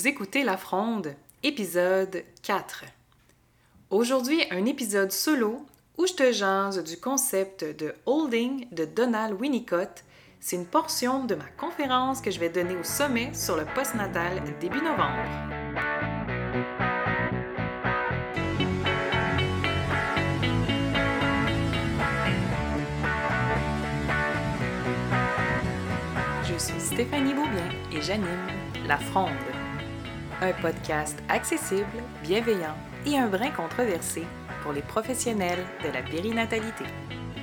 Vous écoutez La Fronde, épisode 4. Aujourd'hui, un épisode solo où je te jase du concept de holding de Donald Winnicott. C'est une portion de ma conférence que je vais donner au sommet sur le postnatal début novembre. Je suis Stéphanie Beaubien et j'anime La Fronde, un podcast accessible, bienveillant et un brin controversé pour les professionnels de la périnatalité.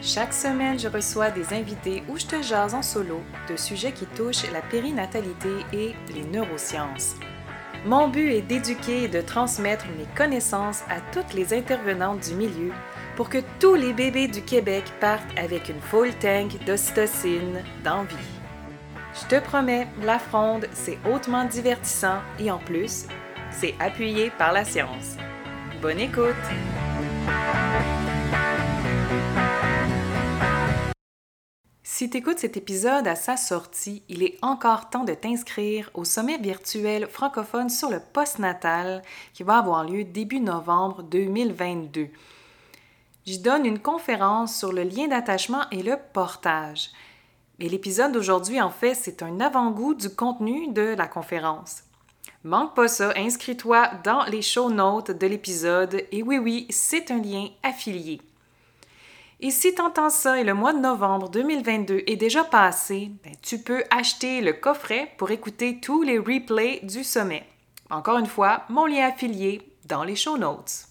Chaque semaine, je reçois des invités où je te jase en solo de sujets qui touchent la périnatalité et les neurosciences. Mon but est d'éduquer et de transmettre mes connaissances à toutes les intervenantes du milieu pour que tous les bébés du Québec partent avec une full tank d'ocytocine d'envie. Je te promets, la fronde, c'est hautement divertissant et en plus, c'est appuyé par la science. Bonne écoute! Si tu écoutes cet épisode à sa sortie, il est encore temps de t'inscrire au sommet virtuel francophone sur le postnatal qui va avoir lieu début novembre 2022. J'y donne une conférence sur le lien d'attachement et le portage. Et l'épisode d'aujourd'hui, en fait, c'est un avant-goût du contenu de la conférence. Manque pas ça, inscris-toi dans les show notes de l'épisode. Et oui, oui, c'est un lien affilié. Et si t'entends ça et le mois de novembre 2022 est déjà passé, ben, tu peux acheter le coffret pour écouter tous les replays du sommet. Encore une fois, mon lien affilié dans les show notes.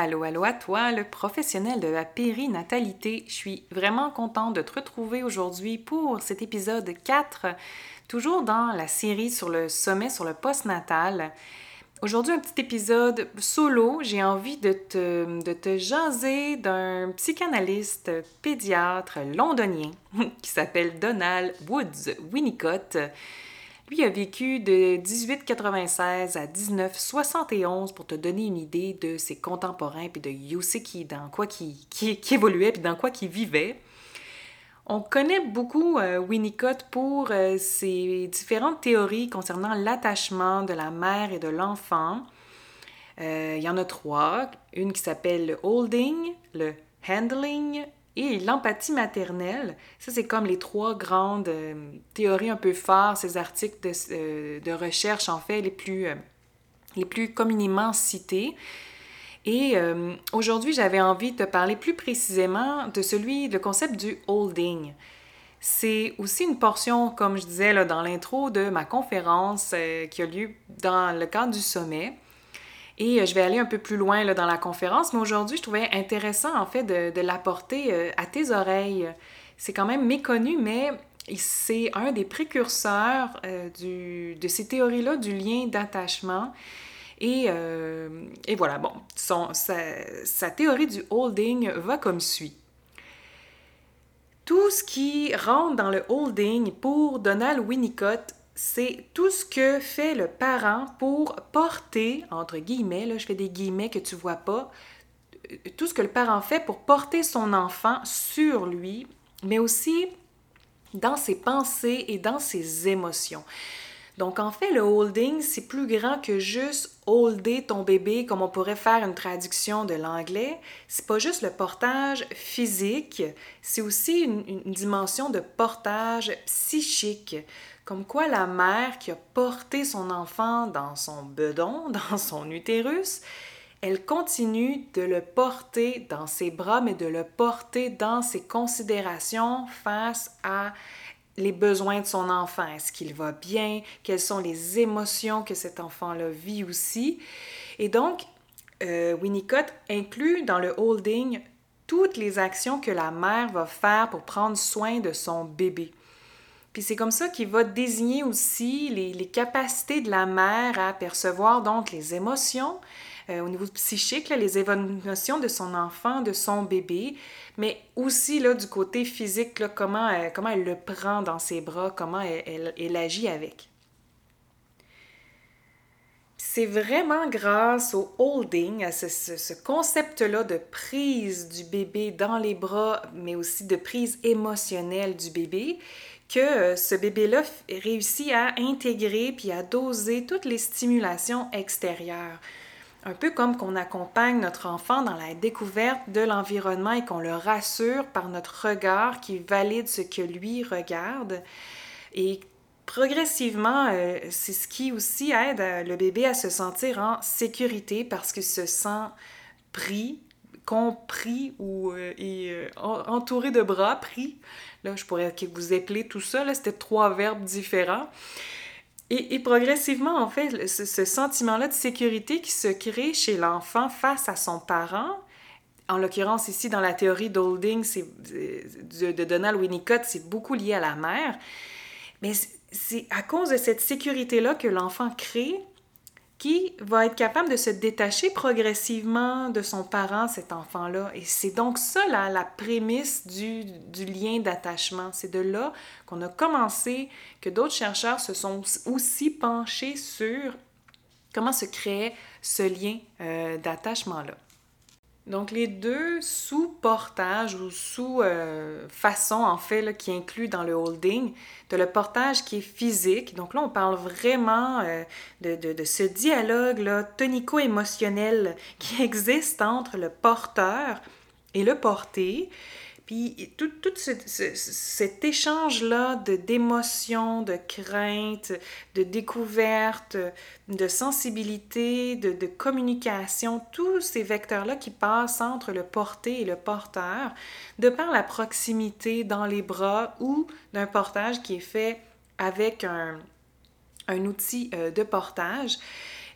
Allô, allô à toi, le professionnel de la périnatalité. Je suis vraiment contente de te retrouver aujourd'hui pour cet épisode 4, toujours dans la série sur le sommet sur le postnatal. Aujourd'hui, un petit épisode solo. J'ai envie de te, de te jaser d'un psychanalyste pédiatre londonien qui s'appelle Donald Woods Winnicott. Lui a vécu de 1896 à 1971 pour te donner une idée de ses contemporains puis de Yoseki, dans quoi qui, évoluait puis dans quoi qui vivait. On connaît beaucoup euh, Winnicott pour euh, ses différentes théories concernant l'attachement de la mère et de l'enfant. Euh, il y en a trois. Une qui s'appelle le holding, le handling et l'empathie maternelle. Ça, c'est comme les trois grandes théories un peu phares, ces articles de, de, recherche, en fait, les plus, les plus communément cités. Et euh, aujourd'hui, j'avais envie de te parler plus précisément de celui, le concept du holding. C'est aussi une portion, comme je disais dans l'intro de ma conférence euh, qui a lieu dans le cadre du sommet. Et euh, je vais aller un peu plus loin là, dans la conférence, mais aujourd'hui, je trouvais intéressant en fait de, de l'apporter à tes oreilles. C'est quand même méconnu, mais c'est un des précurseurs du, de ces théories-là du lien d'attachement. Euh, et, voilà, bon, son, sa, théorie du holding va comme suit. Tout ce qui rentre dans le holding pour Donald Winnicott, c'est tout ce que fait le parent pour porter, entre guillemets, là, je fais des guillemets que tu vois pas, tout ce que le parent fait pour porter son enfant sur lui, mais aussi dans ses pensées et dans ses émotions. Donc en fait, le holding, c'est plus grand que juste holder ton bébé comme on pourrait faire une traduction de l'anglais. C'est pas juste le portage physique, c'est aussi une, une, dimension de portage psychique. Comme quoi la mère qui a porté son enfant dans son bedon, dans son utérus, elle continue de le porter dans ses bras, mais de le porter dans ses considérations face à les besoins de son enfant. Est-ce qu'il va bien? Quelles sont les émotions que cet enfant-là vit aussi? Et donc, euh, Winnicott inclut dans le holding toutes les actions que la mère va faire pour prendre soin de son bébé. Puis c'est comme ça qu'il va désigner aussi les, les, capacités de la mère à percevoir donc les émotions, euh, au niveau psychique, les émotions de son enfant, de son bébé, mais aussi là, du côté physique, là, comment, elle, comment elle le prend dans ses bras, comment elle, elle, agit avec. C'est vraiment grâce au holding, à ce, ce, ce concept-là de prise du bébé dans les bras, mais aussi de prise émotionnelle du bébé, que euh, ce bébé-là réussit à intégrer puis à doser toutes les stimulations extérieures. Un peu comme qu'on accompagne notre enfant dans la découverte de l'environnement et qu'on le rassure par notre regard qui valide ce que lui regarde. Et progressivement, euh, c'est ce qui aussi aide le bébé à se sentir en sécurité parce qu'il se sent pris, compris ou euh, entouré de bras, pris Là, je pourrais vous épeler tout ça. C'était trois verbes différents. Et, progressivement, en fait, ce, sentiment-là de sécurité qui se crée chez l'enfant face à son parent, en l'occurrence ici dans la théorie d'Holding de, de Donald Winnicott, c'est beaucoup lié à la mère. Mais c'est à cause de cette sécurité-là que l'enfant crée qui va être capable de se détacher progressivement de son parent, cet enfant-là. Et c'est donc ça la, prémisse du, du lien d'attachement. C'est de là qu'on a commencé, que d'autres chercheurs se sont aussi penchés sur comment se créait ce lien euh, d'attachement-là. Donc, les deux sous-portages ou sous-façons, en fait, qui incluent dans le holding, de le portage qui est physique. Donc là, on parle vraiment euh, de, de, de, ce dialogue tonico-émotionnel qui existe entre le porteur et le porté. Puis tout, cet échange-là de, d'émotions, de craintes, de découvertes, de sensibilité, de, de communication, tous ces vecteurs-là qui passent entre le porté et le porteur, de par la proximité dans les bras ou d'un portage qui est fait avec un, un outil euh, de portage.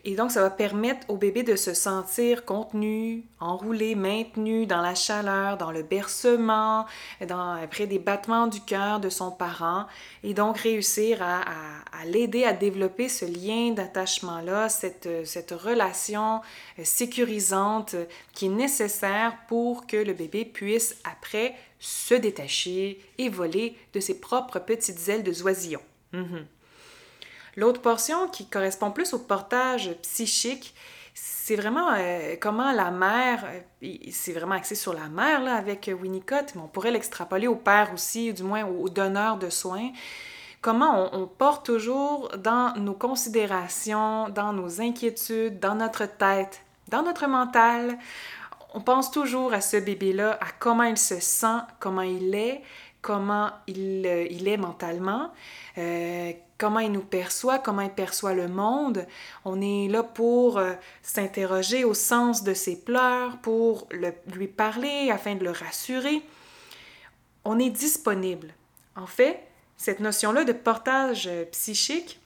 Et donc, ça va permettre au bébé de se sentir contenu, enroulé, maintenu dans la chaleur, dans le bercement, dans, après des battements du cœur de son parent, et donc réussir à, l'aider à développer ce lien d'attachement-là, cette, relation euh, sécurisante qui est nécessaire pour que le bébé puisse après se détacher et voler de ses propres petites ailes de oisillon. Mm-hmm. L'autre portion qui correspond plus au portage psychique, c'est vraiment euh, comment la mère, euh, c'est vraiment axé sur la mère là, avec Winnicott, mais on pourrait l'extrapoler au père aussi, du moins au, donneur de soins. Comment on, porte toujours dans nos considérations, dans nos inquiétudes, dans notre tête, dans notre mental, on pense toujours à ce bébé-là, à comment il se sent, comment il est, comment il, euh, il est mentalement, comment il nous perçoit, comment il perçoit le monde. On est là pour euh, s'interroger au sens de ses pleurs, pour lui parler afin de le rassurer. On est disponible. En fait, cette notion-là de portage euh, psychique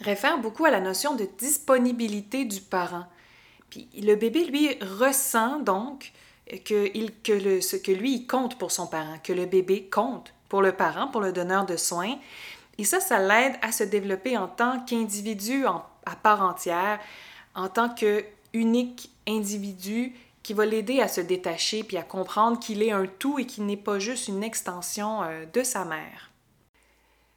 réfère beaucoup à la notion de disponibilité du parent. Puis le bébé, lui, ressent donc que, que, le, ce que lui, il compte pour son parent, que le bébé compte pour le parent, pour le donneur de soins, et ça, ça l'aide à se développer en tant qu'individu à part entière, en tant qu'unique individu qui va l'aider à se détacher puis à comprendre qu'il est un tout et qu'il n'est pas juste une extension euh, de sa mère.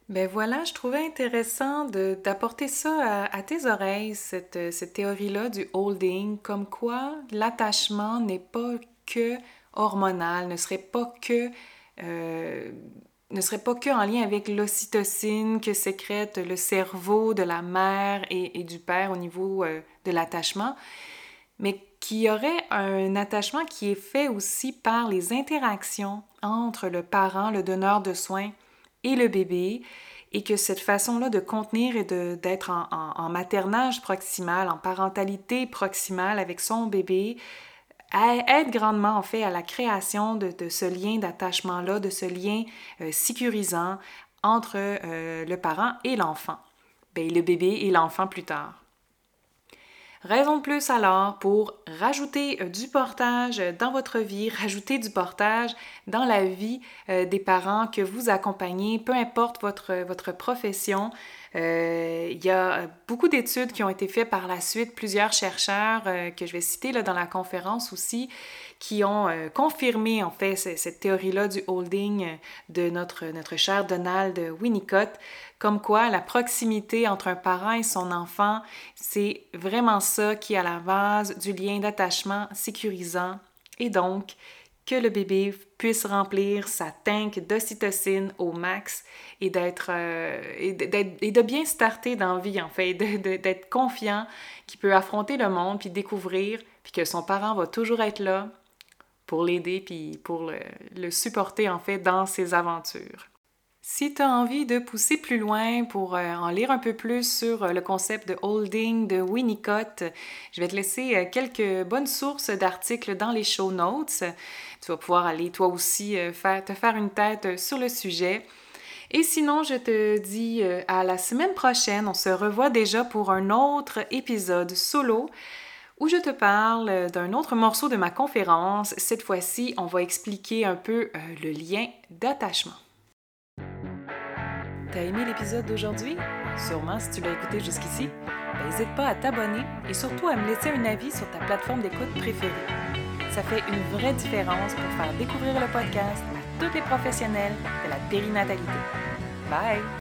Ben voilà, je trouvais intéressant d'apporter ça à, tes oreilles, cette, cette théorie-là du holding, comme quoi l'attachement n'est pas que hormonal, ne serait pas que euh, ne serait pas que en lien avec l'ocytocine que sécrète le cerveau de la mère et, du père au niveau euh, de l'attachement, mais qu'il y aurait un attachement qui est fait aussi par les interactions entre le parent, le donneur de soins et le bébé, et que cette façon-là de contenir et d'être en, en, maternage proximal, en parentalité proximale avec son bébé, aide grandement en fait à la création de, ce lien d'attachement-là, de ce lien euh, sécurisant entre euh, le parent et l'enfant, ben, le bébé et l'enfant plus tard. Raison de plus alors pour rajouter euh, du portage dans votre vie, rajouter du portage dans la vie des parents que vous accompagnez, peu importe votre, votre profession, euh, il y a beaucoup d'études qui ont été faites par la suite, plusieurs chercheurs euh, que je vais citer là, dans la conférence aussi, qui ont euh, confirmé en fait cette théorie-là du holding de notre, notre cher Donald Winnicott, comme quoi la proximité entre un parent et son enfant, c'est vraiment ça qui est à la base du lien d'attachement sécurisant. Et donc que le bébé puisse remplir sa tank d'ocytocine au max et d'être euh, et, de bien starter dans la vie en fait, d'être confiant qu'il peut affronter le monde puis découvrir puis que son parent va toujours être là pour l'aider puis pour le supporter en fait dans ses aventures. Si tu as envie de pousser plus loin pour euh, en lire un peu plus sur euh, le concept de holding de Winnicott, je vais te laisser euh, quelques bonnes sources d'articles dans les show notes. Tu vas pouvoir aller toi aussi te faire une tête sur le sujet. Et sinon, je te dis à la semaine prochaine, on se revoit déjà pour un autre épisode solo où je te parle d'un autre morceau de ma conférence. Cette fois-ci, on va expliquer un peu le lien d'attachement. T'as aimé l'épisode d'aujourd'hui? Sûrement si tu l'as écouté jusqu'ici. N'hésite pas à t'abonner et surtout à me laisser un avis sur ta plateforme d'écoute préférée. Ça fait une vraie différence pour faire découvrir le podcast à tous les professionnels de la périnatalité. Bye!